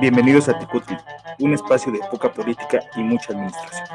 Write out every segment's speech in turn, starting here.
Bienvenidos a Tecutli, un espacio de poca política y mucha administración.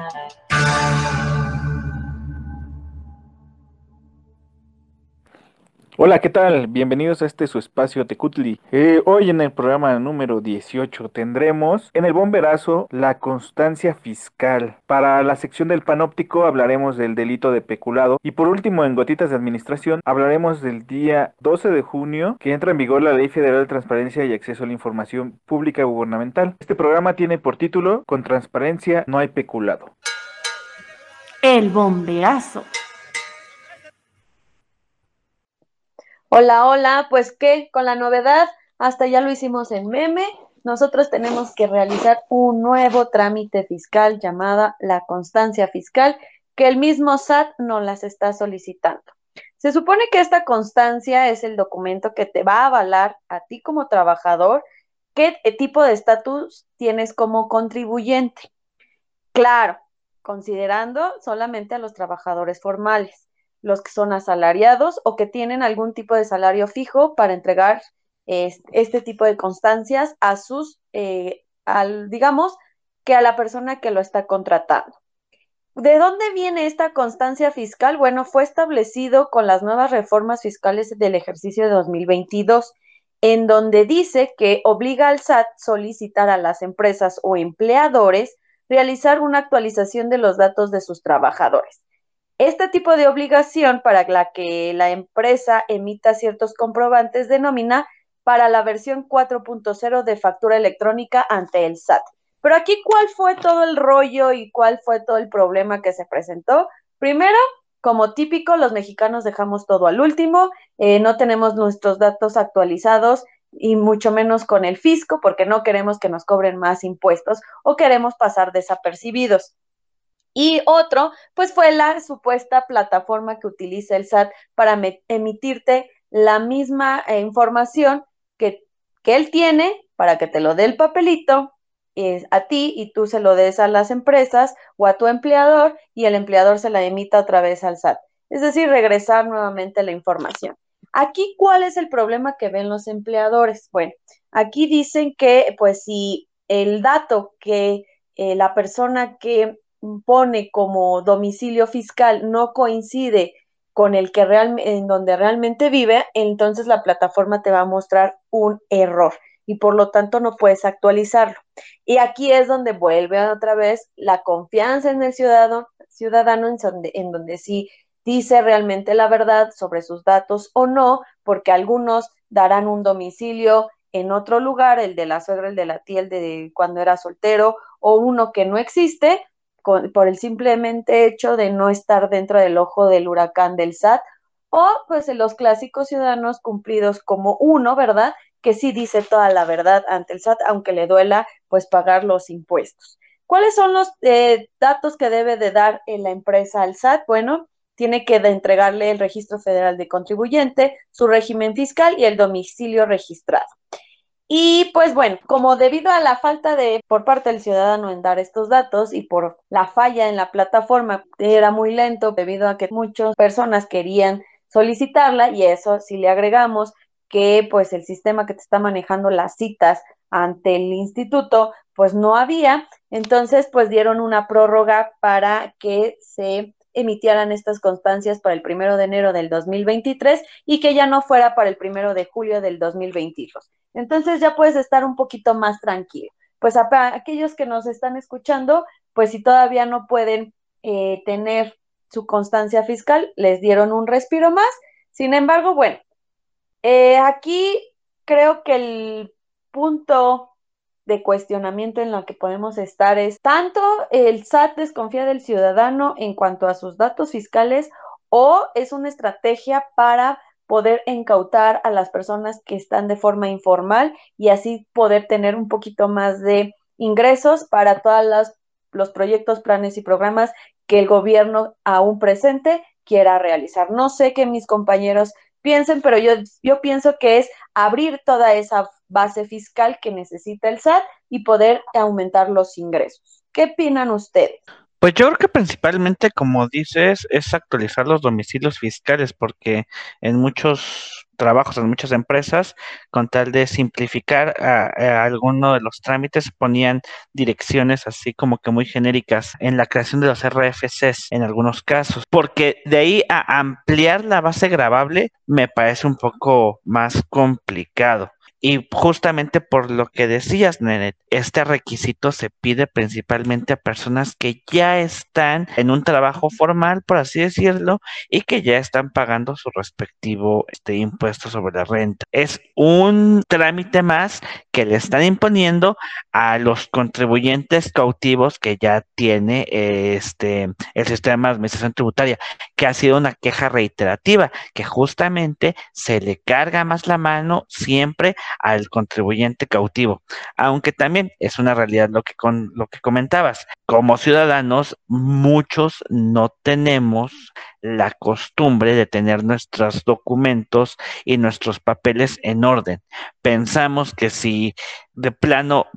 Hola, ¿qué tal? Bienvenidos a este su espacio Tecutli. Eh, hoy en el programa número 18 tendremos en el bomberazo la constancia fiscal. Para la sección del panóptico hablaremos del delito de peculado. Y por último, en gotitas de administración, hablaremos del día 12 de junio que entra en vigor la Ley Federal de Transparencia y Acceso a la Información Pública Gubernamental. Este programa tiene por título Con transparencia no hay peculado. El bomberazo. Hola, hola, pues qué, con la novedad, hasta ya lo hicimos en meme, nosotros tenemos que realizar un nuevo trámite fiscal llamada la constancia fiscal, que el mismo SAT nos las está solicitando. Se supone que esta constancia es el documento que te va a avalar a ti como trabajador qué tipo de estatus tienes como contribuyente. Claro, considerando solamente a los trabajadores formales los que son asalariados o que tienen algún tipo de salario fijo para entregar este tipo de constancias a sus, eh, al, digamos, que a la persona que lo está contratando. ¿De dónde viene esta constancia fiscal? Bueno, fue establecido con las nuevas reformas fiscales del ejercicio de 2022, en donde dice que obliga al SAT solicitar a las empresas o empleadores realizar una actualización de los datos de sus trabajadores. Este tipo de obligación para la que la empresa emita ciertos comprobantes denomina para la versión 4.0 de factura electrónica ante el SAT. Pero aquí, ¿cuál fue todo el rollo y cuál fue todo el problema que se presentó? Primero, como típico, los mexicanos dejamos todo al último, eh, no tenemos nuestros datos actualizados y mucho menos con el fisco porque no queremos que nos cobren más impuestos o queremos pasar desapercibidos. Y otro, pues fue la supuesta plataforma que utiliza el SAT para emitirte la misma eh, información que, que, él tiene para que te lo dé el papelito es a ti y tú se lo des a las empresas o a tu empleador y el empleador se la emita otra vez al SAT. Es decir, regresar nuevamente la información. Aquí, ¿cuál es el problema que ven los empleadores? Bueno, aquí dicen que, pues, si el dato que eh, la persona que pone como domicilio fiscal no coincide con el que realmente en donde realmente vive, entonces la plataforma te va a mostrar un error y por lo tanto no puedes actualizarlo. Y aquí es donde vuelve otra vez la confianza en el ciudadano, ciudadano en donde, en donde sí dice realmente la verdad sobre sus datos o no, porque algunos darán un domicilio en otro lugar, el de la suegra, el de la tía, el de cuando era soltero, o uno que no existe, por el simplemente hecho de no estar dentro del ojo del huracán del SAT, o pues los clásicos ciudadanos cumplidos como uno, ¿verdad? Que sí dice toda la verdad ante el SAT, aunque le duela pues pagar los impuestos. ¿Cuáles son los eh, datos que debe de dar la empresa al SAT? Bueno, tiene que entregarle el registro federal de contribuyente, su régimen fiscal y el domicilio registrado. Y pues bueno, como debido a la falta de por parte del ciudadano en dar estos datos y por la falla en la plataforma era muy lento debido a que muchas personas querían solicitarla y eso si le agregamos que pues el sistema que te está manejando las citas ante el instituto pues no había, entonces pues dieron una prórroga para que se emitieran estas constancias para el primero de enero del 2023 y que ya no fuera para el primero de julio del 2022. Entonces ya puedes estar un poquito más tranquilo. Pues a, aquellos que nos están escuchando, pues si todavía no pueden eh, tener su constancia fiscal, les dieron un respiro más. Sin embargo, bueno, eh, aquí creo que el punto de cuestionamiento en lo que podemos estar es tanto el SAT desconfía del ciudadano en cuanto a sus datos fiscales o es una estrategia para poder incautar a las personas que están de forma informal y así poder tener un poquito más de ingresos para todos los proyectos, planes y programas que el gobierno aún presente quiera realizar. No sé qué mis compañeros piensen, pero yo, yo pienso que es abrir toda esa base fiscal que necesita el SAT y poder aumentar los ingresos. ¿Qué opinan ustedes? Pues yo creo que principalmente, como dices, es actualizar los domicilios fiscales, porque en muchos trabajos, en muchas empresas, con tal de simplificar a, alguno de los trámites, ponían direcciones así como que muy genéricas en la creación de los RFCs en algunos casos, porque de ahí a ampliar la base grabable me parece un poco más complicado. Y justamente por lo que decías, Nenet, este requisito se pide principalmente a personas que ya están en un trabajo formal, por así decirlo, y que ya están pagando su respectivo este, impuesto sobre la renta. Es un trámite más que le están imponiendo a los contribuyentes cautivos que ya tiene este, el sistema de administración tributaria, que ha sido una queja reiterativa, que justamente se le carga más la mano siempre al contribuyente cautivo, aunque también es una realidad lo que, con, lo que comentabas. Como ciudadanos, muchos no tenemos la costumbre de tener nuestros documentos y nuestros papeles en orden. Pensamos que si de plano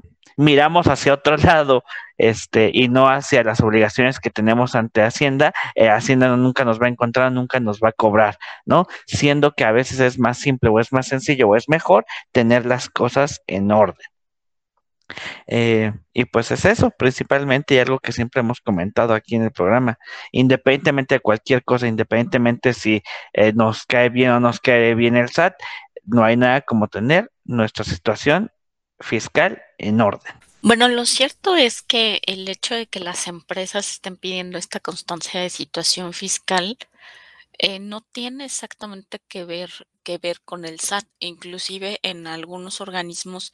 miramos hacia otro lado este, y no hacia las obligaciones que tenemos ante Hacienda, eh, Hacienda nunca nos va a encontrar, nunca nos va a cobrar, ¿no? Siendo que a veces es más simple o es más sencillo o es mejor tener las cosas en orden. Eh, y pues es eso, principalmente, y algo que siempre hemos comentado aquí en el programa, independientemente de cualquier cosa, independientemente si eh, nos cae bien o nos cae bien el SAT, no hay nada como tener nuestra situación fiscal en orden. Bueno, lo cierto es que el hecho de que las empresas estén pidiendo esta constancia de situación fiscal eh, no tiene exactamente que ver, que ver con el SAT. Inclusive en algunos organismos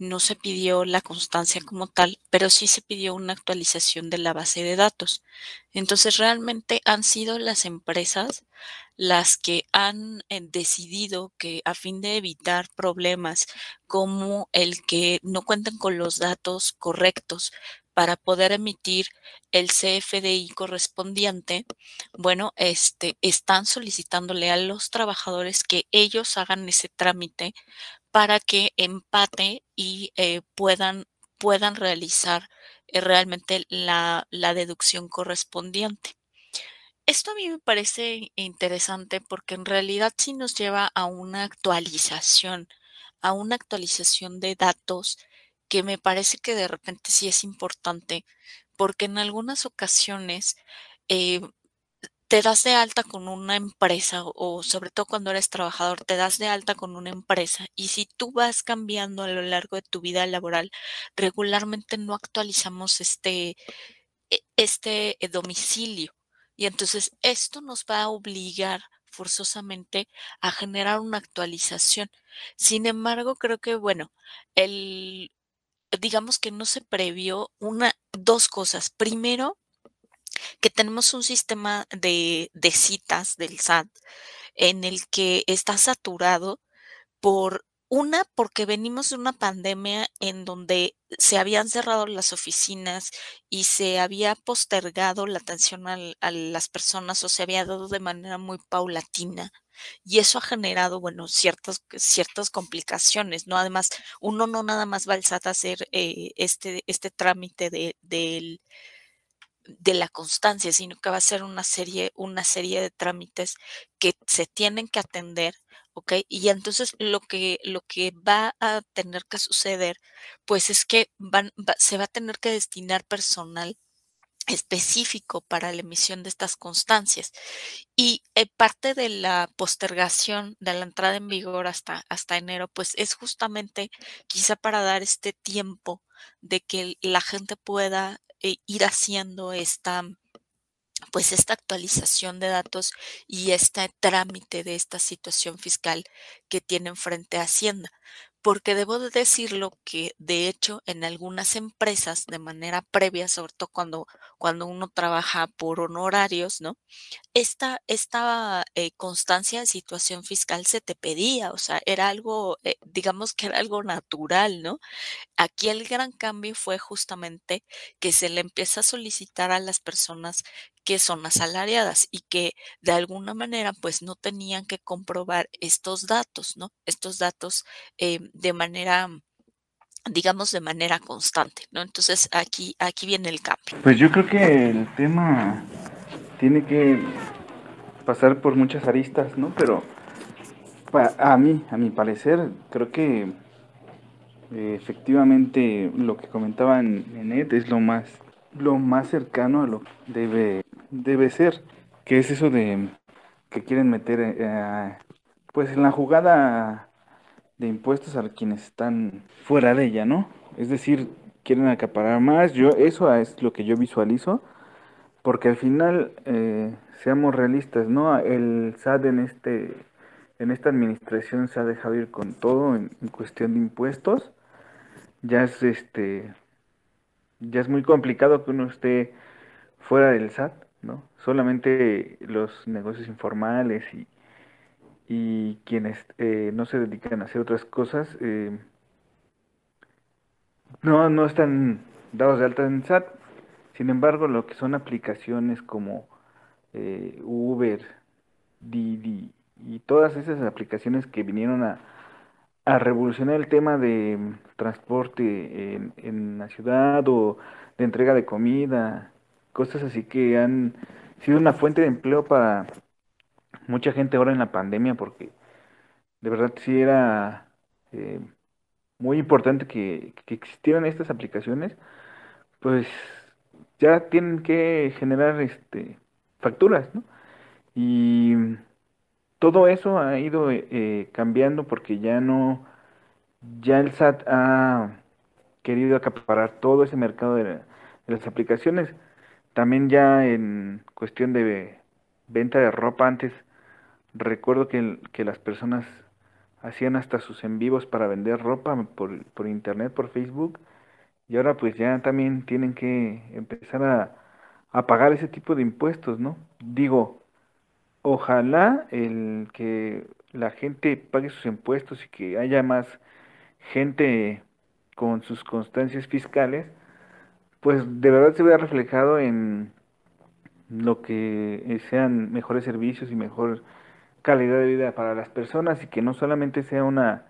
no se pidió la constancia como tal, pero sí se pidió una actualización de la base de datos. Entonces, realmente han sido las empresas las que han eh, decidido que a fin de evitar problemas como el que no cuentan con los datos correctos para poder emitir el CFDI correspondiente, bueno, este, están solicitándole a los trabajadores que ellos hagan ese trámite para que empate y eh, puedan, puedan realizar eh, realmente la, deducción correspondiente. Esto a mí me parece interesante porque en realidad sí nos lleva a una actualización, a una actualización de datos que me parece que de repente sí es importante porque en algunas ocasiones eh, te das de alta con una empresa o sobre todo cuando eres trabajador, te das de alta con una empresa y si tú vas cambiando a lo largo de tu vida laboral, regularmente no actualizamos este, e, este eh, domicilio. Y entonces esto nos va a obligar forzosamente a generar una actualización. Sin embargo, creo que, bueno, el, digamos que no se previó una, dos cosas. Primero, que tenemos un sistema de, citas del SAT en el que está saturado por una, porque venimos de una pandemia en donde se habían cerrado las oficinas y se había postergado la atención a las personas o se había dado de manera muy paulatina. Y eso ha generado, bueno, ciertas, ciertas complicaciones, ¿no? Además, uno no nada más va al SAT a hacer eh, este, este trámite de, del de la constancia, sino que va a ser una serie, una serie de trámites que se tienen que atender, ¿ok? Y entonces lo que, lo que va a tener que suceder, pues es que van, se va a tener que destinar personal específico para la emisión de estas constancias. Y eh, parte de la postergación de la entrada en vigor hasta, hasta enero, pues es justamente quizá para dar este tiempo de que la gente pueda eh, ir haciendo esta pues esta actualización de datos y este trámite de esta situación fiscal que tienen frente a Hacienda. Porque debo de decirlo que de hecho en algunas empresas de manera previa, sobre todo cuando, cuando uno trabaja por honorarios, ¿no? Esta, esta eh, constancia de situación fiscal se te pedía, o sea, era algo, eh, digamos que era algo natural, ¿no? Aquí el gran cambio fue justamente que se le empieza a solicitar a las personas que son asalariadas y que de alguna manera pues no tenían que comprobar estos datos, ¿no? Estos datos eh, de manera digamos, de manera constante, ¿no? Entonces aquí, aquí viene el cambio. Pues yo creo que el tema tiene que pasar por muchas aristas, ¿no? Pero a mí, a mi parecer, creo que eh, efectivamente lo que comentaba Nenet es lo más, lo más cercano a lo que debe, debe ser, que es eso de que quieren meter eh, pues en la jugada de impuestos a quienes están fuera de ella, ¿no? Es decir, quieren acaparar más, yo eso es lo que yo visualizo, porque al final, eh, seamos realistas, ¿no? El SAT en este en esta administración se ha dejado ir con todo en, cuestión de impuestos. Ya es este ya es muy complicado que uno esté fuera del SAT, ¿no? Solamente los negocios informales y, y quienes eh, no se dedican a hacer otras cosas eh, no, no están dados de alta en SAT. Sin embargo, lo que son aplicaciones como eh, Uber, Didi y todas esas aplicaciones que vinieron a, a revolucionar el tema de transporte en, en la ciudad o de entrega de comida, cosas así que han sido una fuente de empleo para mucha gente ahora en la pandemia porque de verdad sí era eh, muy importante que, existieran estas aplicaciones, pues ya tienen que generar este facturas, ¿no? Y todo eso ha ido eh, cambiando porque ya no, ya el SAT ha querido acaparar todo ese mercado de, de las aplicaciones. También ya en cuestión de venta de ropa antes Recuerdo que, que las personas hacían hasta sus en vivos para vender ropa por, por internet, por Facebook, y ahora pues ya también tienen que empezar a, a pagar ese tipo de impuestos, ¿no? Digo, ojalá el que la gente pague sus impuestos y que haya más gente con sus constancias fiscales, pues de verdad se vea reflejado en lo que sean mejores servicios y mejor calidad de vida para las personas y que no solamente sea una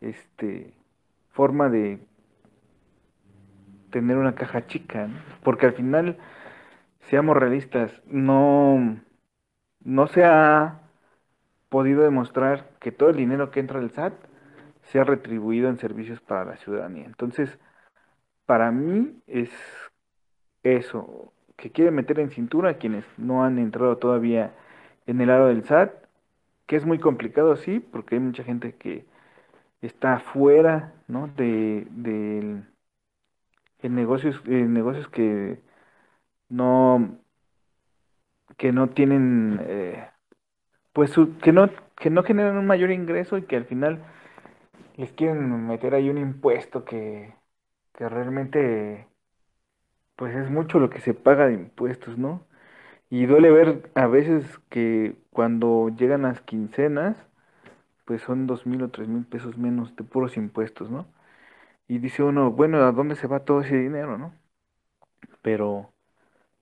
este forma de tener una caja chica, porque al final seamos realistas, no no se ha podido demostrar que todo el dinero que entra del SAT sea retribuido en servicios para la ciudadanía. Entonces, para mí es eso, que quiere meter en cintura a quienes no han entrado todavía en el aro del SAT que es muy complicado, sí, porque hay mucha gente que está fuera, ¿no? De, de en negocios, en negocios que no, que no tienen, eh, pues, que no, que no generan un mayor ingreso y que al final les quieren meter ahí un impuesto que, que realmente, pues, es mucho lo que se paga de impuestos, ¿no? Y duele ver a veces que cuando llegan las quincenas, pues son dos mil o tres mil pesos menos de puros impuestos, ¿no? Y dice uno, bueno, ¿a dónde se va todo ese dinero, no? Pero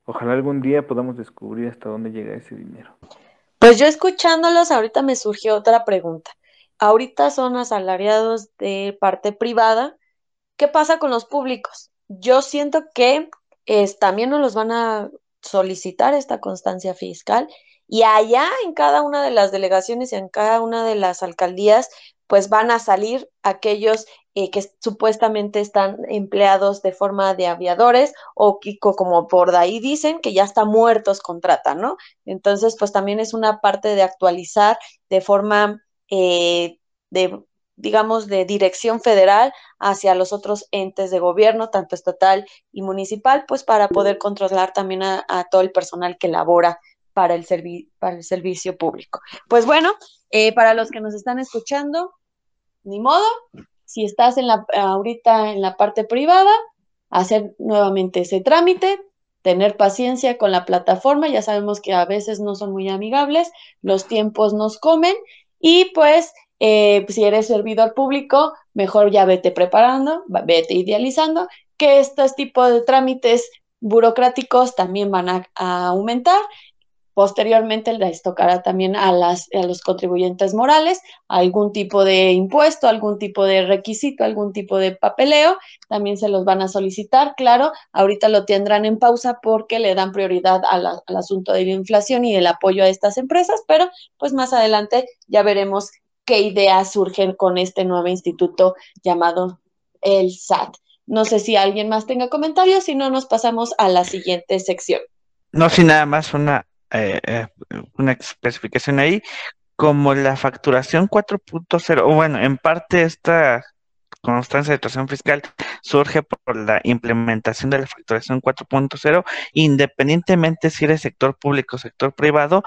ojalá algún día podamos descubrir hasta dónde llega ese dinero. Pues yo escuchándolos, ahorita me surgió otra pregunta. Ahorita son asalariados de parte privada. ¿Qué pasa con los públicos? Yo siento que también nos los van a solicitar esta constancia fiscal y allá en cada una de las delegaciones y en cada una de las alcaldías, pues van a salir aquellos eh, que supuestamente están empleados de forma de aviadores o como por ahí dicen que ya está muertos contratan, ¿no? Entonces, pues también es una parte de actualizar de forma eh, de digamos, de dirección federal hacia los otros entes de gobierno, tanto estatal y municipal, pues para poder controlar también a, todo el personal que labora para el, para el servicio público. Pues bueno, eh, para los que nos están escuchando, ni modo, si estás en la, ahorita en la parte privada, hacer nuevamente ese trámite, tener paciencia con la plataforma, ya sabemos que a veces no son muy amigables, los tiempos nos comen y pues eh, si eres servidor público, mejor ya vete preparando, vete idealizando, que estos tipos de trámites burocráticos también van a, aumentar Posteriormente les tocará también a, las, a los contribuyentes morales algún tipo de impuesto, algún tipo de requisito, algún tipo de papeleo. También se los van a solicitar, claro. Ahorita lo tendrán en pausa porque le dan prioridad al asunto de la inflación y el apoyo a estas empresas, pero pues más adelante ya veremos qué ideas surgen con este nuevo instituto llamado el SAT. No sé si alguien más tenga comentarios, si no nos pasamos a la siguiente sección. No, sin nada más una eh, eh, una especificación ahí, como la facturación 4.0, o bueno, en parte esta constancia de situación fiscal surge por la implementación de la facturación 4.0, independientemente si eres sector público o sector privado,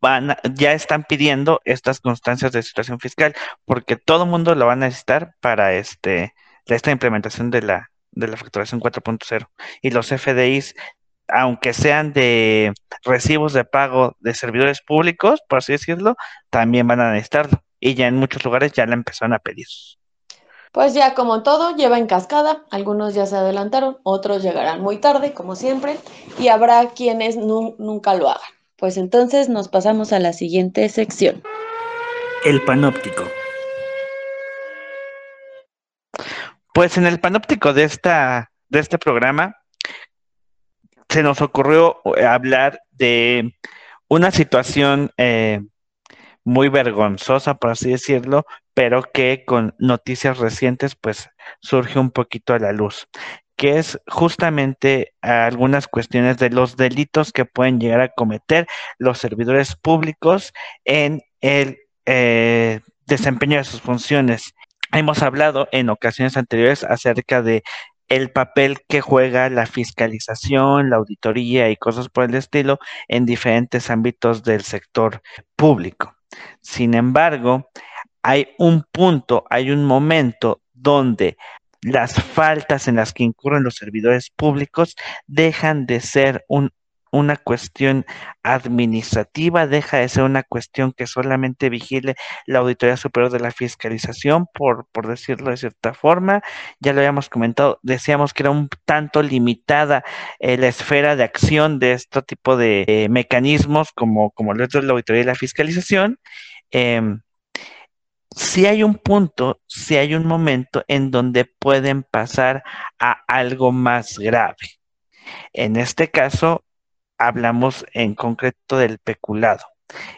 van ya están pidiendo estas constancias de situación fiscal, porque todo el mundo lo va a necesitar para este esta implementación de la de la facturación 4.0 y los FDIs aunque sean de recibos de pago de servidores públicos, por así decirlo, también van a necesitarlo. Y ya en muchos lugares ya la empezaron a pedir. Pues ya como todo, lleva en cascada. Algunos ya se adelantaron, otros llegarán muy tarde, como siempre, y habrá quienes nunca lo hagan. Pues entonces nos pasamos a la siguiente sección. El panóptico. Pues en el panóptico de, esta, de este programa se nos ocurrió eh, hablar de una situación eh, muy vergonzosa, por así decirlo, pero que con noticias recientes pues surge un poquito a la luz, que es justamente algunas cuestiones de los delitos que pueden llegar a cometer los servidores públicos en el eh, desempeño de sus funciones. Hemos hablado en ocasiones anteriores acerca de el papel que juega la fiscalización, la auditoría y cosas por el estilo en diferentes ámbitos del sector público. Sin embargo, hay un punto, hay un momento donde las faltas en las que incurren los servidores públicos dejan de ser un una cuestión administrativa, deja de ser una cuestión que solamente vigile la Auditoría Superior de la Fiscalización, por, por decirlo de cierta forma. Ya lo habíamos comentado, decíamos que era un tanto limitada eh, la esfera de acción de este tipo de eh, mecanismos como, como lo es la Auditoría y la Fiscalización. Em, si hay un punto, si hay un momento en donde pueden pasar a algo más grave. En este caso, hablamos en concreto del peculado.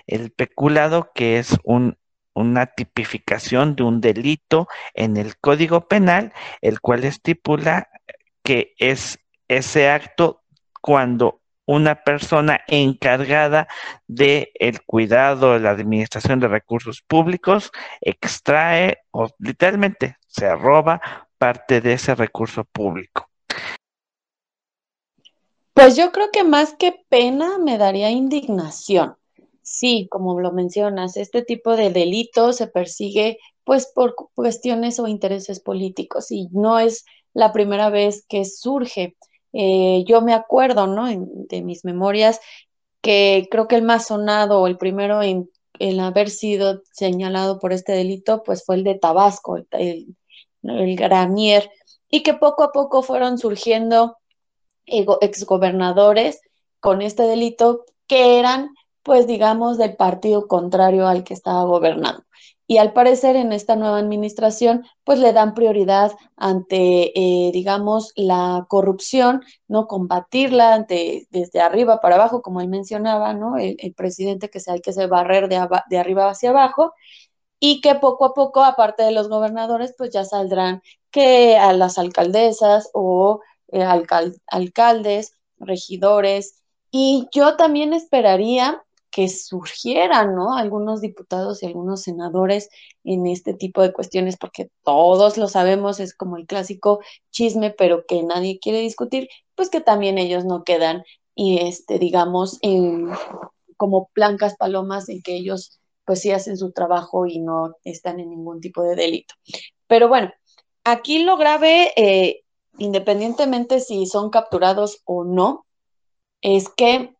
El peculado que es una tipificación de un delito en el Código Penal, el cual estipula que es ese acto cuando una persona encargada de el cuidado, la administración de recursos públicos, extrae o literalmente se roba parte de ese recurso público. Pues yo creo que más que pena me daría indignación. Sí, como lo mencionas, este tipo de delito se persigue pues por cuestiones o intereses políticos y no es la primera vez que surge. Eh, yo me acuerdo, ¿no? de mis memorias, que creo que el más sonado o el primero en, haber sido señalado por este delito, pues fue el de Tabasco, el, el Granier, y que poco a poco fueron surgiendo exgobernadores con este delito que eran, pues digamos, del partido contrario al que estaba gobernando. Y al parecer en esta nueva administración, pues le dan prioridad ante, eh, digamos, la corrupción, ¿no? Combatirla ante, desde arriba para abajo, como él mencionaba, ¿no? El, presidente que se hay que se barrer de, de arriba hacia abajo y que poco a poco, aparte de los gobernadores, pues ya saldrán que a las alcaldesas o eh, alcaldes, regidores, y yo también esperaría que surgieran, ¿no? Algunos diputados y algunos senadores en este tipo de cuestiones, porque todos lo sabemos, es como el clásico chisme, pero que nadie quiere discutir, pues que también ellos no quedan, y este, digamos, como blancas palomas en que ellos pues sí hacen su trabajo y no están en ningún tipo de delito. Pero bueno, aquí lo grave eh, independientemente si son capturados o no, es que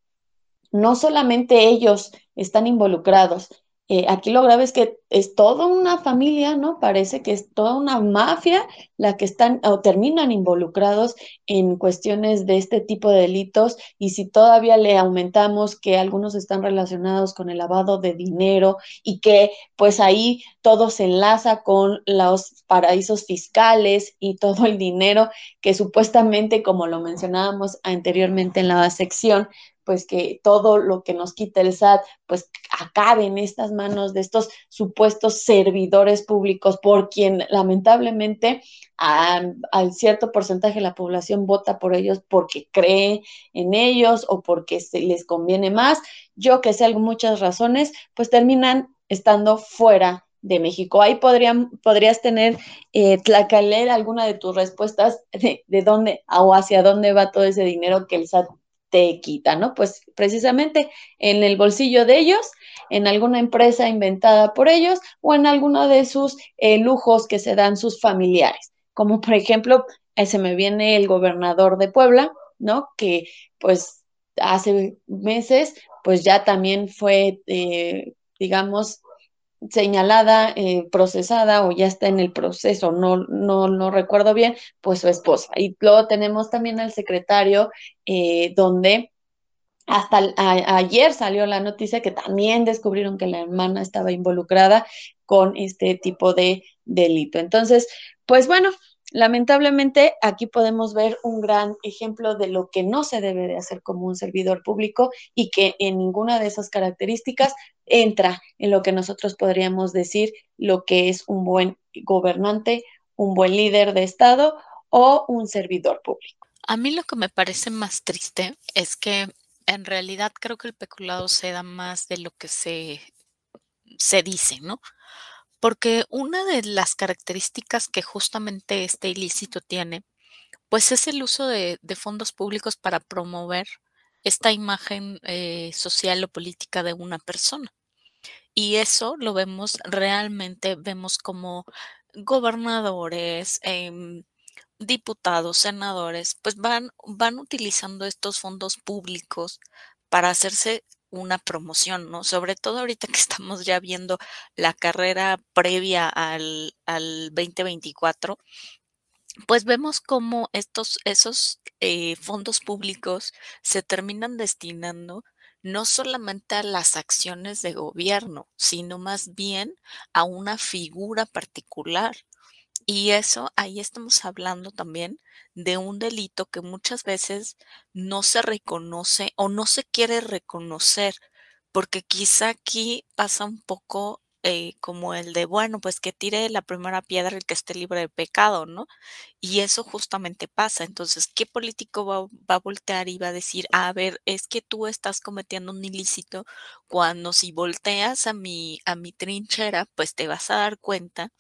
no solamente ellos están involucrados, eh, aquí lo grave es que es toda una familia, ¿no? Parece que es toda una mafia la que están o terminan involucrados en cuestiones de este tipo de delitos y si todavía le aumentamos que algunos están relacionados con el lavado de dinero y que pues ahí todo se enlaza con los paraísos fiscales y todo el dinero que supuestamente, como lo mencionábamos anteriormente en la sección, pues que todo lo que nos quita el SAT, pues acabe en estas manos de estos supuestos servidores públicos por quien lamentablemente al cierto porcentaje de la población vota por ellos porque cree en ellos o porque se les conviene más. Yo que sé muchas razones, pues terminan estando fuera de México. Ahí podrían, podrías tener, eh, Tlacalel, alguna de tus respuestas de, de, dónde o hacia dónde va todo ese dinero que el SAT te quita, ¿no? Pues precisamente en el bolsillo de ellos, en alguna empresa inventada por ellos o en alguno de sus eh, lujos que se dan sus familiares, como por ejemplo, eh, se me viene el gobernador de Puebla, ¿no? Que pues hace meses, pues ya también fue, eh, digamos, señalada, eh, procesada o ya está en el proceso, no, no, no recuerdo bien, pues su esposa. Y luego tenemos también al secretario, eh, donde hasta ayer salió la noticia que también descubrieron que la hermana estaba involucrada con este tipo de delito. Entonces, pues bueno, Lamentablemente, aquí podemos ver un gran ejemplo de lo que no se debe de hacer como un servidor público y que en ninguna de esas características entra en lo que nosotros podríamos decir lo que es un buen gobernante, un buen líder de Estado o un servidor público. A mí lo que me parece más triste es que en realidad creo que el peculado se da más de lo que se, se dice, ¿no? Porque una de las características que justamente este ilícito tiene, pues es el uso de, fondos públicos para promover esta imagen eh, social o política de una persona. Y eso lo vemos realmente, vemos como gobernadores, em, diputados, senadores, pues van, van utilizando estos fondos públicos para hacerse una promoción, ¿no? Sobre todo ahorita que estamos ya viendo la carrera previa al, al 2024, pues vemos cómo estos, esos eh, fondos públicos se terminan destinando no solamente a las acciones de gobierno, sino más bien a una figura particular. Y eso, ahí estamos hablando también de un delito que muchas veces no se reconoce o no se quiere reconocer, porque quizá aquí pasa un poco eh, como el de, bueno, pues que tire la primera piedra el que esté libre de pecado, ¿no? Y eso justamente pasa. Entonces, ¿qué político va, va, a voltear y va a decir, a ver, es que tú estás cometiendo un ilícito cuando si volteas a mi, a mi trinchera, pues te vas a dar cuenta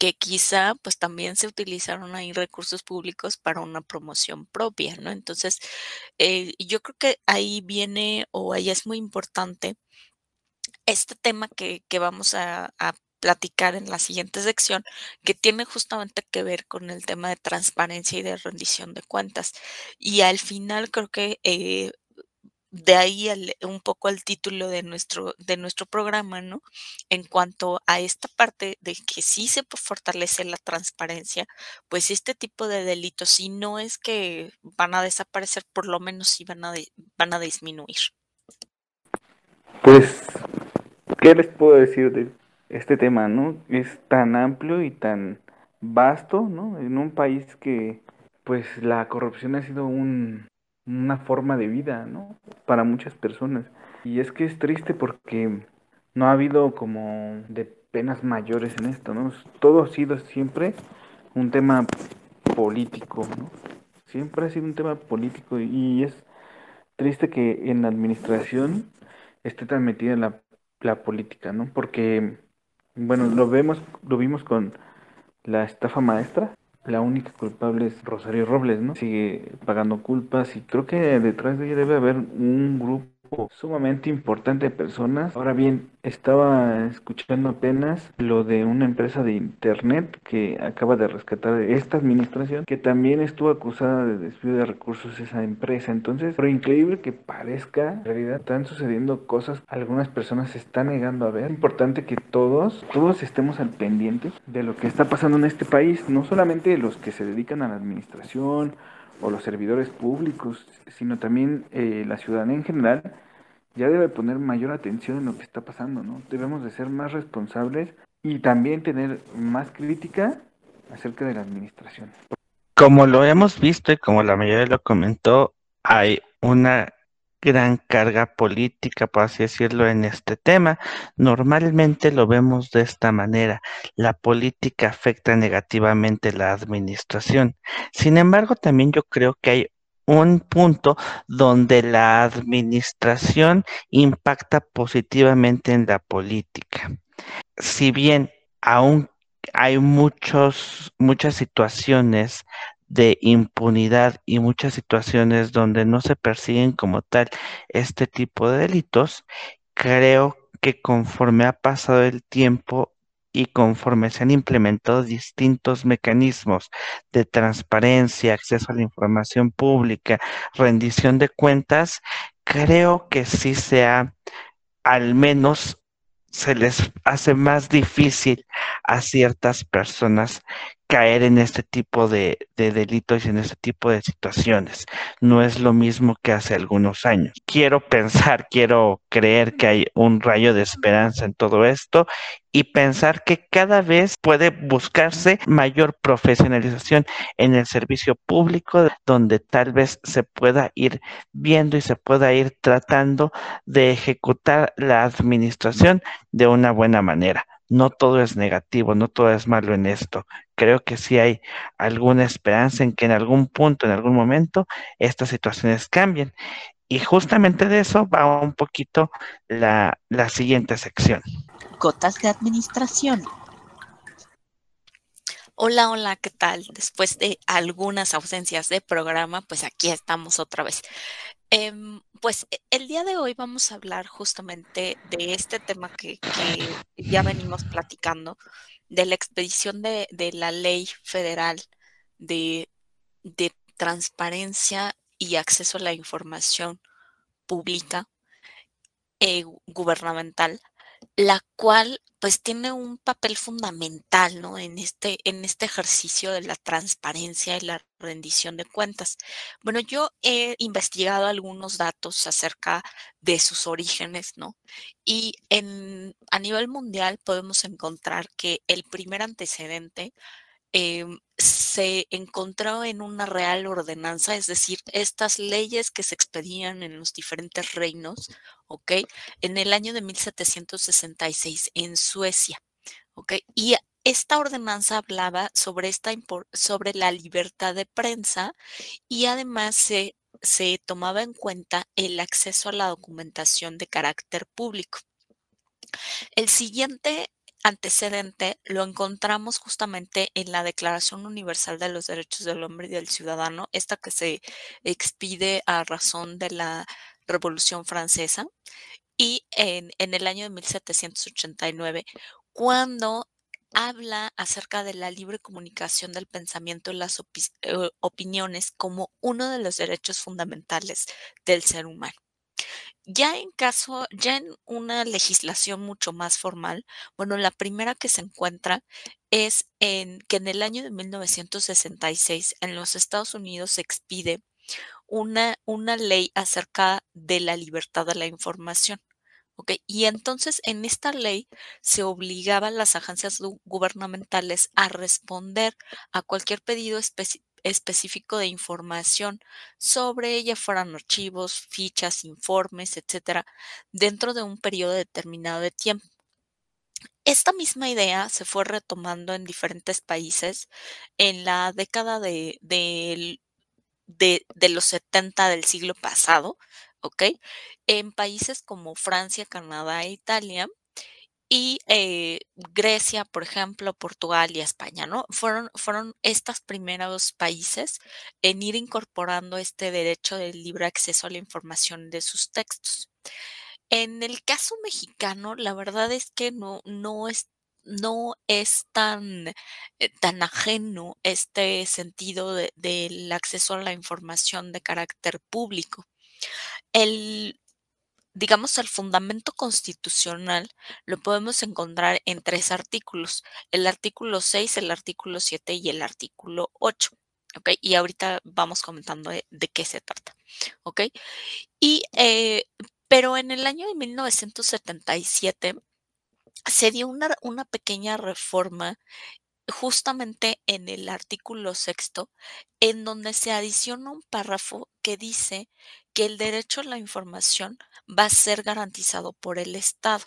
que quizá pues también se utilizaron ahí recursos públicos para una promoción propia, ¿no? Entonces, eh, yo creo que ahí viene o ahí es muy importante este tema que, vamos a, platicar en la siguiente sección, que tiene justamente que ver con el tema de transparencia y de rendición de cuentas. Y al final creo que eh, de ahí un poco el título de nuestro, de nuestro programa, ¿no? En cuanto a esta parte de que sí se fortalece la transparencia, pues este tipo de delitos, si no es que van a desaparecer, por lo menos sí van a, van a disminuir. Pues, ¿qué les puedo decir de este tema, no? Es tan amplio y tan vasto, ¿no? En un país que, pues, la corrupción ha sido un una forma de vida, ¿no? Para muchas personas. Y es que es triste porque no ha habido como de penas mayores en esto, ¿no? Todo ha sido siempre un tema político, ¿no? Siempre ha sido un tema político y es triste que en la administración esté tan metida la, la política, ¿no? Porque, bueno, lo vemos, lo vimos con la estafa maestra, la única culpable es Rosario Robles, ¿no? Sigue pagando culpas y creo que detrás de ella debe haber un grupo sumamente importante de personas. Ahora bien, estaba escuchando apenas lo de una empresa de internet que acaba de rescatar esta administración, que también estuvo acusada de desvío de recursos esa empresa. Entonces, por increíble que parezca, en realidad están sucediendo cosas, algunas personas se están negando a ver. Es importante que todos, todos estemos al pendiente de lo que está pasando en este país, no solamente los que se dedican a la administración, o los servidores públicos, sino también eh, la ciudadanía en general, ya debe poner mayor atención en lo que está pasando, ¿no? Debemos de ser más responsables y también tener más crítica acerca de la administración. Como lo hemos visto y como la mayoría lo comentó, hay una gran carga política, por así decirlo, en este tema. Normalmente lo vemos de esta manera. La política afecta negativamente la administración. Sin embargo, también yo creo que hay un punto donde la administración impacta positivamente en la política. Si bien aún hay muchos, muchas situaciones de impunidad y muchas situaciones donde no se persiguen como tal este tipo de delitos, creo que conforme ha pasado el tiempo y conforme se han implementado distintos mecanismos de transparencia, acceso a la información pública, rendición de cuentas, creo que sí se ha al menos se les hace más difícil a ciertas personas caer en este tipo de, delitos y en este tipo de situaciones. No es lo mismo que hace algunos años. Quiero pensar, quiero creer que hay un rayo de esperanza en todo esto y pensar que cada vez puede buscarse mayor profesionalización en el servicio público, donde tal vez se pueda ir viendo y se pueda ir tratando de ejecutar la administración de una buena manera no todo es negativo, no todo es malo en esto. Creo que sí hay alguna esperanza en que en algún punto, en algún momento, estas situaciones cambien. Y justamente de eso va un poquito la, la siguiente sección. Gotas de administración. Hola, hola, ¿qué tal? Después de algunas ausencias de programa, pues aquí estamos otra vez. Em, pues e, el día de hoy vamos a hablar justamente de este tema que, ya venimos platicando, de la expedición de, la ley federal de, transparencia y acceso a la información pública eh, gubernamental, la cual pues tiene un papel fundamental, ¿no? En este, en este ejercicio de la transparencia y la rendición de cuentas. Bueno, yo he investigado algunos datos acerca de sus orígenes, ¿no? Y en, a nivel mundial podemos encontrar que el primer antecedente Em, se encontró en una real ordenanza, es decir, estas leyes que se expedían en los diferentes reinos, ¿ok? En el año de 1766 en Suecia, ¿ok? Y esta ordenanza hablaba sobre, esta, sobre la libertad de prensa y además se, se tomaba en cuenta el acceso a la documentación de carácter público. El siguiente antecedente lo encontramos justamente en la Declaración Universal de los Derechos del Hombre y del Ciudadano, esta que se expide a razón de la Revolución Francesa, y en, el año de 1789, cuando habla acerca de la libre comunicación del pensamiento y las eh, opiniones como uno de los derechos fundamentales del ser humano. Ya en caso, ya en una legislación mucho más formal, bueno, la primera que se encuentra es en que en el año de 1966 en los Estados Unidos se expide una, una ley acerca de la libertad de la información. Y entonces en esta ley se obligaba a las agencias gubernamentales a responder a cualquier pedido específico específico de información sobre ella, fueran archivos, fichas, informes, etcétera, dentro de un periodo determinado de tiempo. Esta misma idea se fue retomando en diferentes países en la década de, de, de, los 70 del siglo pasado, ¿ok? En países como Francia, Canadá e Italia, y eh, Grecia, por ejemplo, Portugal y España, ¿no? Fueron, fueron estos primeros países en ir incorporando este derecho del libre acceso a la información de sus textos. En el caso mexicano, la verdad es que no, no es no es tan, eh, tan ajeno este sentido de- del acceso a la información de carácter público. El, digamos, el fundamento constitucional lo podemos encontrar en tres artículos, el artículo 6, el artículo 7 y el artículo 8. ¿Ok? Y ahorita vamos comentando de, qué se trata. ¿Ok? Y, eh, pero en el año de 1977 se dio una, una pequeña reforma justamente en el artículo sexto, en donde se adiciona un párrafo que dice el derecho a la información va a ser garantizado por el Estado.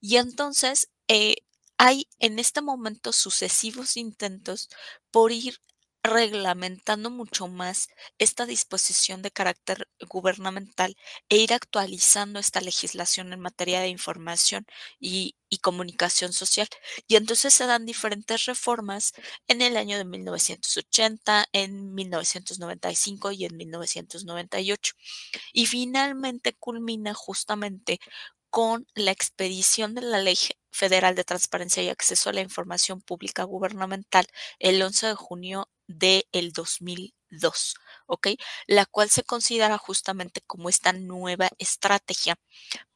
Y entonces eh, hay en este momento sucesivos intentos por ir reglamentando mucho más esta disposición de carácter gubernamental e ir actualizando esta legislación en materia de información y, comunicación social. Y entonces se dan diferentes reformas en el año de 1980, en 1995 y en 1998. Y finalmente culmina justamente con la expedición de la Ley Federal de Transparencia y Acceso a la Información Pública Gubernamental el 11 de junio del 2002, ¿ok? La cual se considera justamente como esta nueva estrategia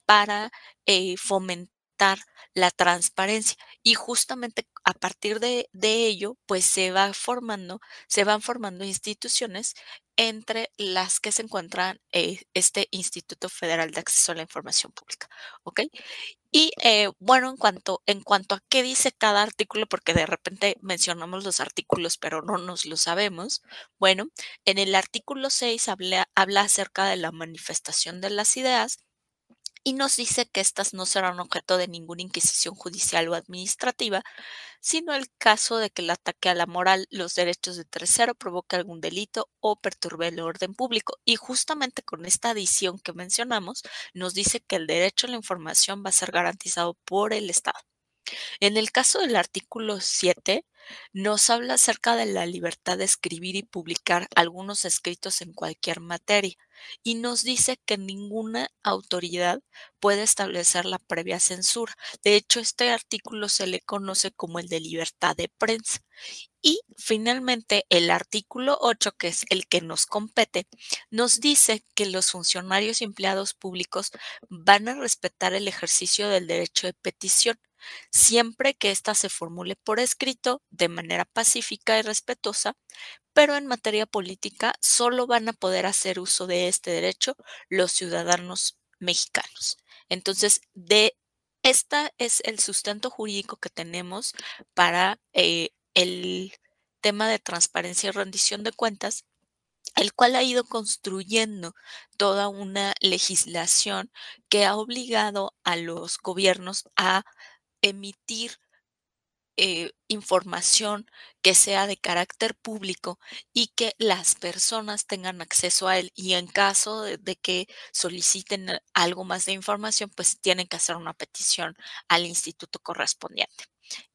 para eh, fomentar la transparencia y justamente a partir de, de, ello pues se va formando se van formando instituciones entre las que se encuentran eh, este Instituto Federal de Acceso a la Información Pública, ¿ok? Y eh, bueno, en cuanto, en cuanto a qué dice cada artículo, porque de repente mencionamos los artículos, pero no nos lo sabemos, bueno, en el artículo 6 habla, habla acerca de la manifestación de las ideas y nos dice que éstas no serán objeto de ninguna inquisición judicial o administrativa, sino el caso de que el ataque a la moral, los derechos de tercero provoque algún delito o perturbe el orden público. Y justamente con esta adición que mencionamos, nos dice que el derecho a la información va a ser garantizado por el Estado. En el caso del artículo 7, nos habla acerca de la libertad de escribir y publicar algunos escritos en cualquier materia y nos dice que ninguna autoridad puede establecer la previa censura. De hecho, este artículo se le conoce como el de libertad de prensa. Y finalmente, el artículo 8, que es el que nos compete, nos dice que los funcionarios y empleados públicos van a respetar el ejercicio del derecho de petición siempre que ésta se formule por escrito de manera pacífica y respetuosa, pero en materia política solo van a poder hacer uso de este derecho los ciudadanos mexicanos. Entonces, de esta es el sustento jurídico que tenemos para eh, el tema de transparencia y rendición de cuentas el cual ha ido construyendo toda una legislación que ha obligado a los gobiernos a emitir eh, información que sea de carácter público y que las personas tengan acceso a él y en caso de, de, que soliciten algo más de información, pues tienen que hacer una petición al instituto correspondiente.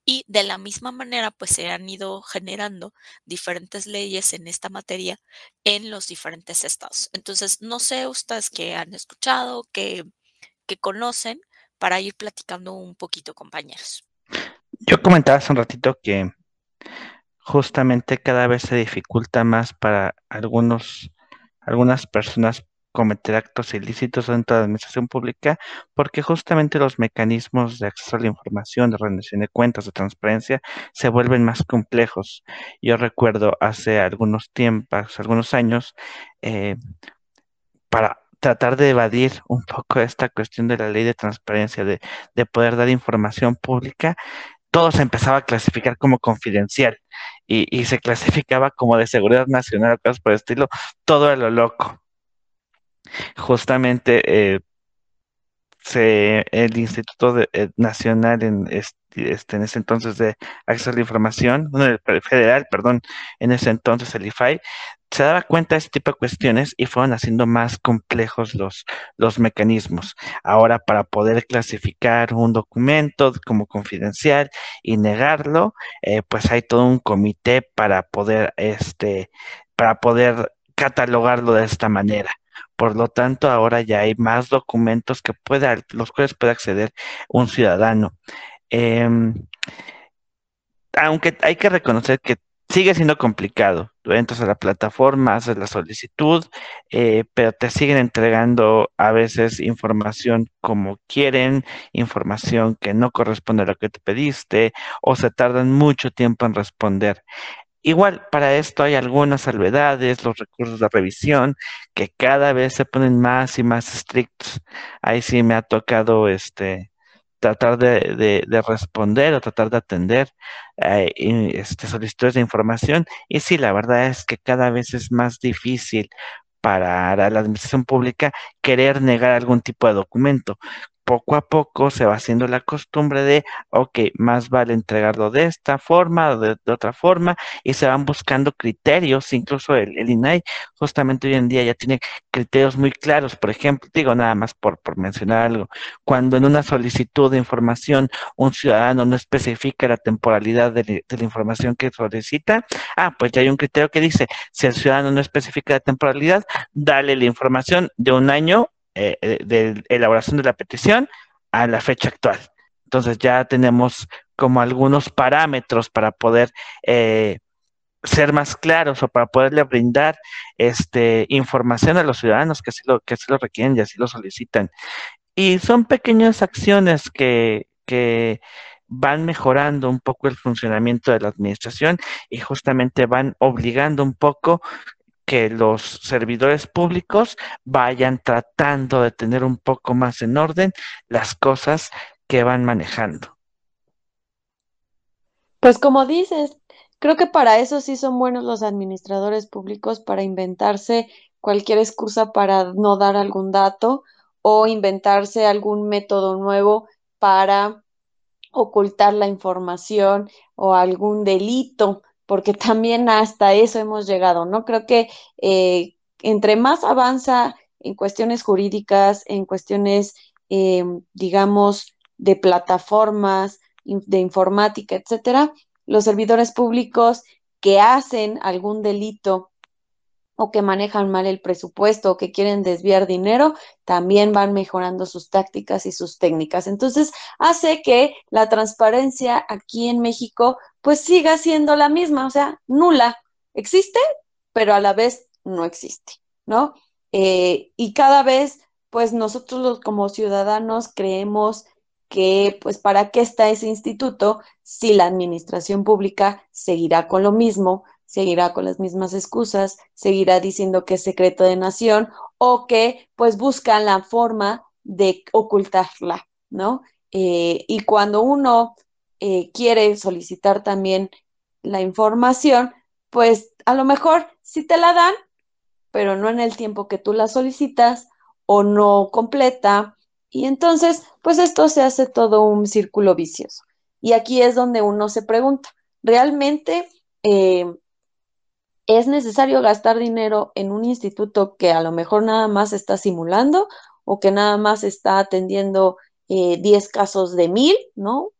Y de la misma manera, pues se han ido generando diferentes leyes en esta materia en los diferentes estados. Entonces, no sé ustedes que han escuchado, que conocen, para ir platicando un poquito, compañeros. Yo comentaba hace un ratito que justamente cada vez se dificulta más para algunos, algunas personas cometer actos ilícitos dentro de la administración pública porque justamente los mecanismos de acceso a la información, de rendición de cuentas, de transparencia, se vuelven más complejos. Yo recuerdo hace algunos tiempos, algunos años, eh, para tratar de evadir un poco esta cuestión de la ley de transparencia, de, de poder dar información pública, todo se empezaba a clasificar como confidencial y, y, se clasificaba como de seguridad nacional, cosas por el estilo, todo a lo loco. Justamente eh, el Instituto eh, Nacional en, este, en ese entonces de Acceso a la Información, el federal, perdón, en ese entonces el IFAI, se daba cuenta de este tipo de cuestiones y fueron haciendo más complejos los, los mecanismos. Ahora, para poder clasificar un documento como confidencial y negarlo, eh, pues hay todo un comité para poder, este, para poder catalogarlo de esta manera. Por lo tanto, ahora ya hay más documentos que pueda, los cuales puede acceder un ciudadano. Em, aunque hay que reconocer que sigue siendo complicado. Tú entras a la plataforma, haces la solicitud, eh, pero te siguen entregando a veces información como quieren, información que no corresponde a lo que te pediste, o se tardan mucho tiempo en responder. Igual, para esto hay algunas salvedades, los recursos de revisión, que cada vez se ponen más y más estrictos. Ahí sí me ha tocado este tratar de, responder o tratar de atender eh, este, solicitudes de información. Y sí, la verdad es que cada vez es más difícil para la administración pública querer negar algún tipo de documento poco a poco se va haciendo la costumbre de, ok, más vale entregarlo de esta forma o de, otra forma, y se van buscando criterios, incluso el, el, INAI justamente hoy en día ya tiene criterios muy claros, por ejemplo, digo nada más por, por mencionar algo, cuando en una solicitud de información un ciudadano no especifica la temporalidad de, de la información que solicita, ah, pues ya hay un criterio que dice, si el ciudadano no especifica la temporalidad, dale la información de un año eh, eh, de elaboración de la petición a la fecha actual. Entonces ya tenemos como algunos parámetros para poder eh, ser más claros o para poderle brindar este, información a los ciudadanos que así, lo, que lo requieren y así lo solicitan. Y son pequeñas acciones que, que van mejorando un poco el funcionamiento de la administración y justamente van obligando un poco que los servidores públicos vayan tratando de tener un poco más en orden las cosas que van manejando. Pues como dices, creo que para eso sí son buenos los administradores públicos, para inventarse cualquier excusa para no dar algún dato o inventarse algún método nuevo para ocultar la información o algún delito porque también hasta eso hemos llegado, ¿no? Creo que eh, entre más avanza en cuestiones jurídicas, en cuestiones, eh, digamos, de plataformas, de informática, etcétera, los servidores públicos que hacen algún delito o que manejan mal el presupuesto o que quieren desviar dinero, también van mejorando sus tácticas y sus técnicas. Entonces, hace que la transparencia aquí en México pues siga siendo la misma, o sea, nula. Existe, pero a la vez no existe, ¿no? Eh, y cada vez, pues nosotros como ciudadanos creemos que, pues, ¿para qué está ese instituto si la administración pública seguirá con lo mismo, seguirá con las mismas excusas, seguirá diciendo que es secreto de nación o que pues buscan la forma de ocultarla, ¿no? Eh, y cuando uno eh, quiere solicitar también la información, pues a lo mejor sí te la dan, pero no en el tiempo que tú la solicitas o no completa. Y entonces, pues esto se hace todo un círculo vicioso. Y aquí es donde uno se pregunta, ¿realmente eh, ¿Es necesario gastar dinero en un instituto que a lo mejor nada más está simulando o que nada más está atendiendo 10 eh, casos de mil, ¿no?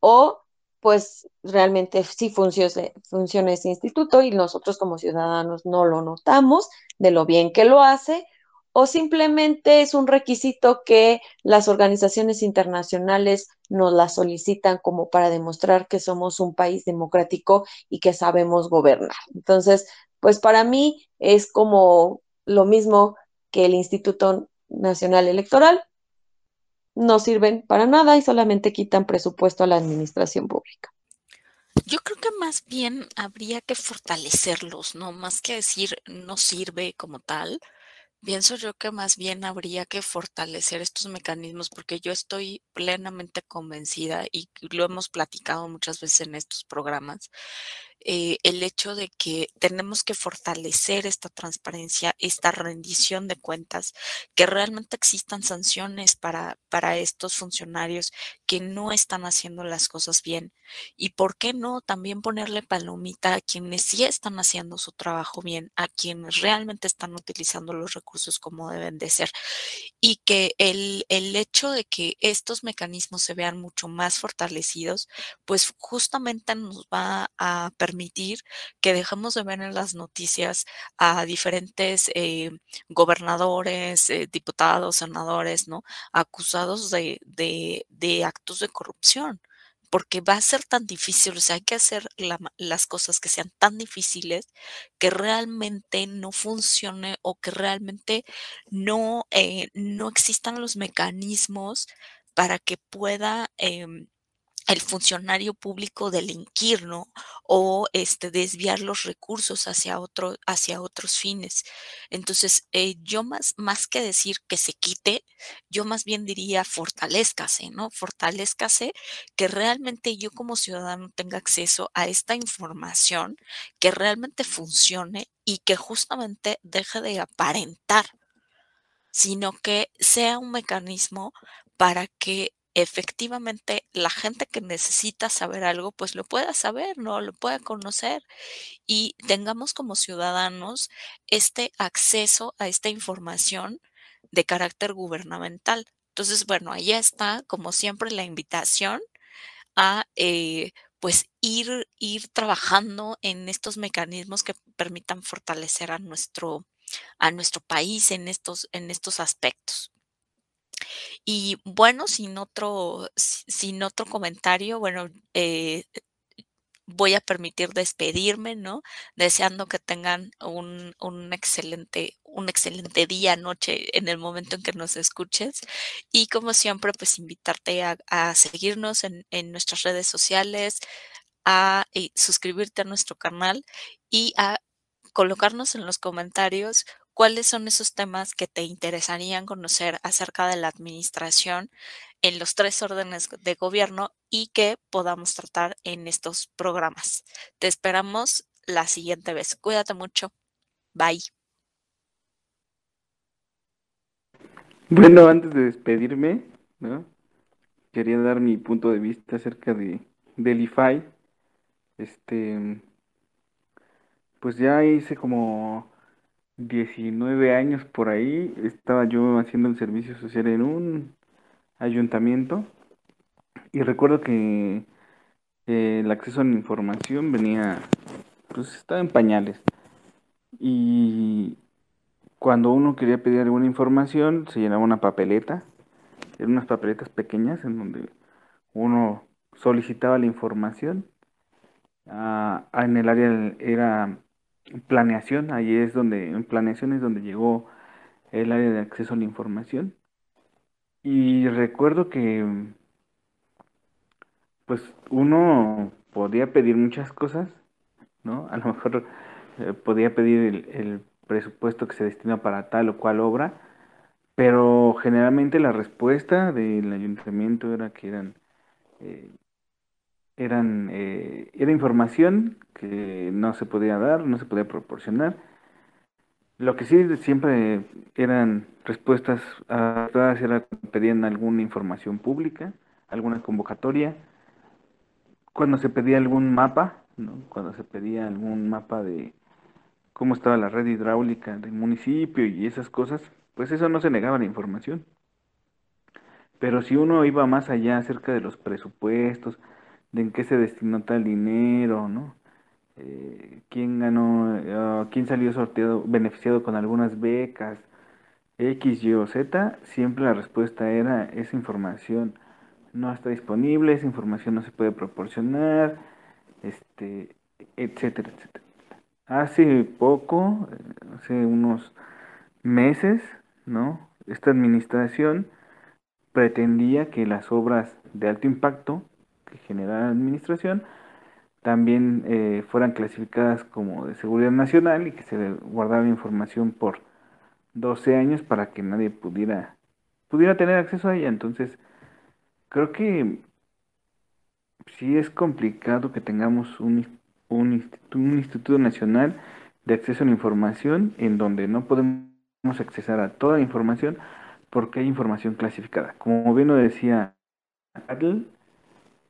O pues realmente sí funciona ese instituto y nosotros como ciudadanos no lo notamos de lo bien que lo hace o simplemente es un requisito que las organizaciones internacionales nos la solicitan como para demostrar que somos un país democrático y que sabemos gobernar. Entonces, pues para mí es como lo mismo que el Instituto Nacional Electoral. No sirven para nada y solamente quitan presupuesto a la administración pública. Yo creo que más bien habría que fortalecerlos, ¿no? Más que decir no sirve como tal, Pienso yo que más bien habría que fortalecer estos mecanismos porque yo estoy plenamente convencida y lo hemos platicado muchas veces en estos programas eh, el hecho de que tenemos que fortalecer esta transparencia, esta rendición de cuentas, que realmente existan sanciones para, para estos funcionarios que no están haciendo las cosas bien. Y por qué no también ponerle palomita a quienes sí están haciendo su trabajo bien, a quienes realmente están utilizando los recursos como deben de ser. Y que el, el hecho de que estos mecanismos se vean mucho más fortalecidos, pues justamente nos va a permitir permitir que dejemos de ver en las noticias a diferentes eh, gobernadores, eh, diputados, senadores, ¿no? Acusados de, de, actos de corrupción porque va a ser tan difícil, o sea, hay que hacer las cosas que sean tan difíciles que realmente no funcione o que realmente no, eh, no existan los mecanismos para que pueda em, el funcionario público delinquir, ¿no? O este, desviar los recursos hacia, otro, hacia otros fines. Entonces, eh, yo más, más que decir que se quite, yo más bien diría fortalezcase, ¿no? Fortalezcase que realmente yo como ciudadano tenga acceso a esta información, que realmente funcione y que justamente deje de aparentar, sino que sea un mecanismo para que efectivamente la gente que necesita saber algo, pues lo pueda saber, ¿no? Lo pueda conocer y tengamos como ciudadanos este acceso a esta información de carácter gubernamental. Entonces, bueno, ahí está, como siempre, la invitación a eh, pues ir, ir trabajando en estos mecanismos que permitan fortalecer a nuestro, a nuestro país en estos, en estos aspectos. Y bueno, sin otro, sin otro comentario, bueno, eh, voy a permitir despedirme, ¿no? Deseando que tengan un, un, excelente, un excelente día, noche en el momento en que nos escuches. Y como siempre, pues invitarte a, a seguirnos en, en, nuestras redes sociales, a eh, suscribirte a nuestro canal y a colocarnos en los comentarios ¿Cuáles son esos temas que te interesarían conocer acerca de la administración en los tres órdenes de gobierno y que podamos tratar en estos programas? Te esperamos la siguiente vez. Cuídate mucho. Bye. Bueno, antes de despedirme, quería dar mi punto de vista acerca de del IFAI. Este, pues ya hice como 19 años por ahí, estaba yo haciendo el servicio social en un ayuntamiento y recuerdo que eh, el acceso a la información venía, pues estaba en pañales. Y cuando uno quería pedir alguna información, se llenaba una papeleta, eran unas papeletas pequeñas en donde uno solicitaba la información. Ah, en el área era planeación, ahí es donde, en planeación es donde llegó el área de acceso a la información. Y recuerdo que, pues, uno podía pedir muchas cosas, ¿no? A lo mejor eh, podía pedir el, presupuesto que se destina para tal o cual obra, pero generalmente la respuesta del ayuntamiento era que eran eh, eran eh, era información que no se podía dar, no se podía proporcionar. Lo que sí siempre eran respuestas adaptadas era pedían alguna información pública, alguna convocatoria, cuando se pedía algún mapa, cuando se pedía algún mapa de cómo estaba la red hidráulica del municipio y esas cosas, pues eso no se negaba la información. Pero si uno iba más allá acerca de los presupuestos, de en qué se destinó tal dinero, ¿no? Eh, quién ganó, uh, quién salió sorteado, beneficiado con algunas becas, X, Y o Z, siempre la respuesta era esa información no está disponible, esa información no se puede proporcionar, este, etcétera, etcétera. Hace poco, eh, hace unos meses, ¿no? Esta administración pretendía que las obras de alto impacto que genera la administración también eh, fueran clasificadas como de seguridad nacional y que se guardara información por 12 años para que nadie pudiera pudiera tener acceso a ella. Entonces, creo que sí es complicado que tengamos un, un, instituto, un instituto nacional de acceso a la información en donde no podemos accesar a toda la información porque hay información clasificada. Como bien lo decía Adel,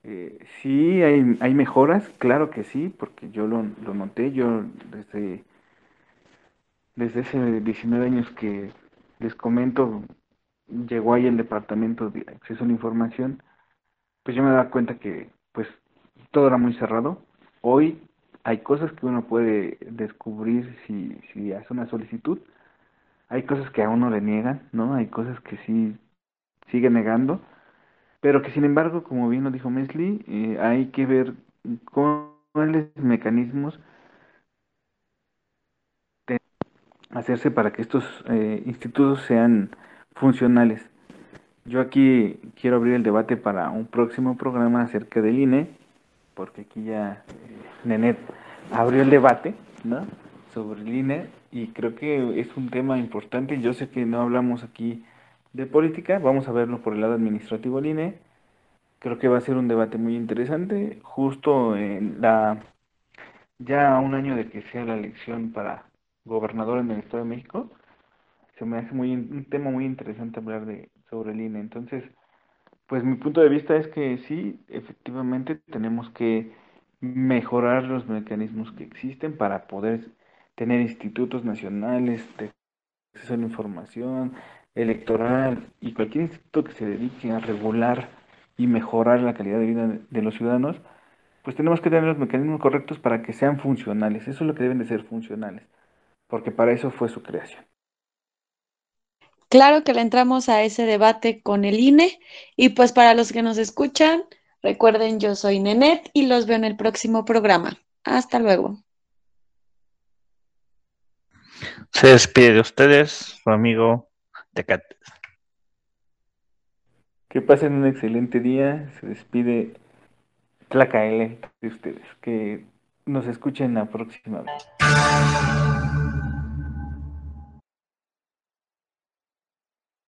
eh, sí, hay, hay mejoras, claro que sí, porque yo lo, lo noté, yo desde, desde ese 19 años que les comento, llegó ahí el departamento de acceso a la información, pues yo me daba cuenta que pues todo era muy cerrado. Hoy hay cosas que uno puede descubrir si, si hace una solicitud, hay cosas que a uno le niegan, ¿no? Hay cosas que sí sigue negando, pero que sin embargo, como bien lo dijo Mesli, eh, hay que ver cuáles mecanismos hacerse para que estos eh, institutos sean funcionales. Yo aquí quiero abrir el debate para un próximo programa acerca del INE, porque aquí ya eh, Nenet abrió el debate ¿no? sobre el INE y creo que es un tema importante. Yo sé que no hablamos aquí de política, vamos a verlo por el lado administrativo del INE. Creo que va a ser un debate muy interesante, justo en la ya un año de que sea la elección para gobernador en el Estado de México, se me hace muy un tema muy interesante hablar de sobre el INE. Entonces, pues mi punto de vista es que sí, efectivamente tenemos que mejorar los mecanismos que existen para poder tener institutos nacionales de acceso a la información electoral y cualquier instituto que se dedique a regular y mejorar la calidad de vida de los ciudadanos, pues tenemos que tener los mecanismos correctos para que sean funcionales. Eso es lo que deben de ser funcionales porque para eso fue su creación. Claro que le entramos a ese debate con el INE y pues para los que nos escuchan, recuerden yo soy Nenet y los veo en el próximo programa. Hasta luego. Se despide de ustedes su amigo Que pasen un excelente día. Se despide Tlacaele de ustedes. Que nos escuchen la próxima vez.